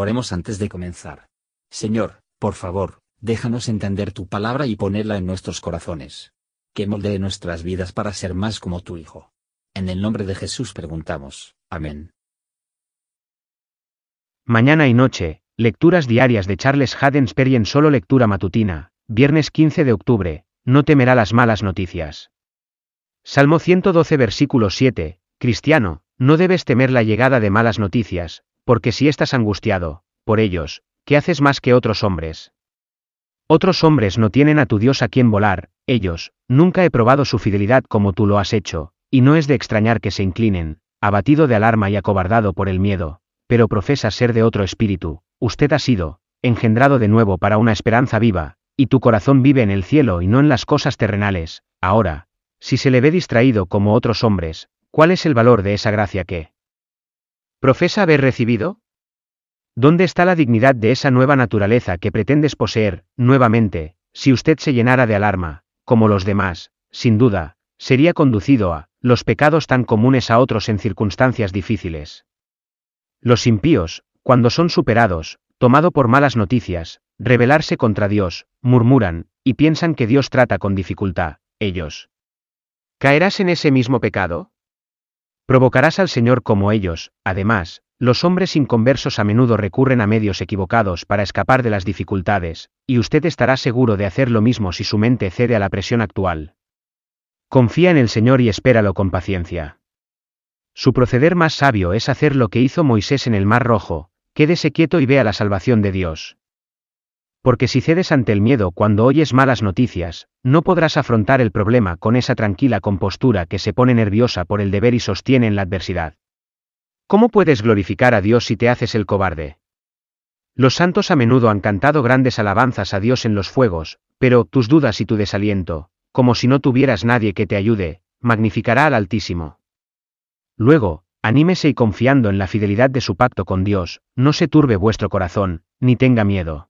Oremos antes de comenzar. Señor, por favor, déjanos entender tu palabra y ponerla en nuestros corazones. Que moldee nuestras vidas para ser más como tu Hijo. En el nombre de Jesús preguntamos. Amén. Mañana y noche, lecturas diarias de Charles Haddon en solo lectura matutina, viernes 15 de octubre, no temerá las malas noticias. Salmo 112 versículo 7, Cristiano, no debes temer la llegada de malas noticias, porque si estás angustiado, por ellos, ¿qué haces más que otros hombres? Otros hombres no tienen a tu Dios a quien volar, ellos, nunca he probado su fidelidad como tú lo has hecho, y no es de extrañar que se inclinen, abatido de alarma y acobardado por el miedo, pero profesa ser de otro espíritu, usted ha sido, engendrado de nuevo para una esperanza viva, y tu corazón vive en el cielo y no en las cosas terrenales, ahora, si se le ve distraído como otros hombres, ¿cuál es el valor de esa gracia que profesa haber recibido? ¿Dónde está la dignidad de esa nueva naturaleza que pretendes poseer, nuevamente, si usted se llenara de alarma, como los demás, sin duda, sería conducido a los pecados tan comunes a otros en circunstancias difíciles? Los impíos, cuando son superados, tomado por malas noticias, rebelarse contra Dios, murmuran, y piensan que Dios trata con dificultad, ellos. ¿Caerás en ese mismo pecado? Provocarás al Señor como ellos, además, los hombres inconversos a menudo recurren a medios equivocados para escapar de las dificultades, y usted estará seguro de hacer lo mismo si su mente cede a la presión actual. Confía en el Señor y espéralo con paciencia. Su proceder más sabio es hacer lo que hizo Moisés en el Mar Rojo, quédese quieto y vea la salvación de Dios. Porque si cedes ante el miedo cuando oyes malas noticias, no podrás afrontar el problema con esa tranquila compostura que se pone nerviosa por el deber y sostiene en la adversidad. ¿Cómo puedes glorificar a Dios si te haces el cobarde? Los santos a menudo han cantado grandes alabanzas a Dios en los fuegos, pero tus dudas y tu desaliento, como si no tuvieras nadie que te ayude, magnificará al Altísimo. Luego, anímese y confiando en la fidelidad de su pacto con Dios, no se turbe vuestro corazón, ni tenga miedo.